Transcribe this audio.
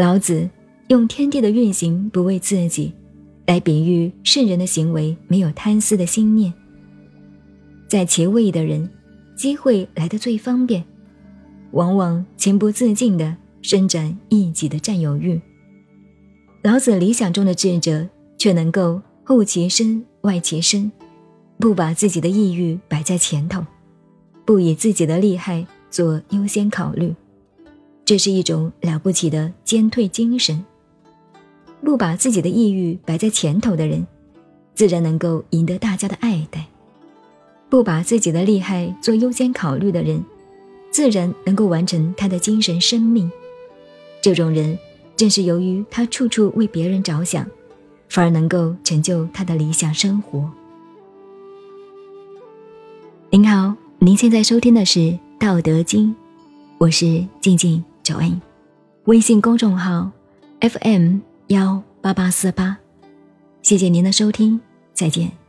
老子用天地的运行不为自己，来比喻圣人的行为没有贪私的心念。在其位的人，机会来得最方便，往往情不自禁地伸展一己的占有欲。老子理想中的智者，却能够后其身外其身，不把自己的意欲摆在前头，不以自己的利害做优先考虑。这是一种了不起的坚退精神。不把自己的意欲摆在前头的人，自然能够赢得大家的爱戴；不把自己的利害做优先考虑的人，自然能够完成他的精神生命。这种人，正是由于他处处为别人着想，反而能够成就他的理想生活。您好，您现在收听的是《道德经》，我是静静。九 A，微信公众号 FM 幺八八四八，谢谢您的收听，再见。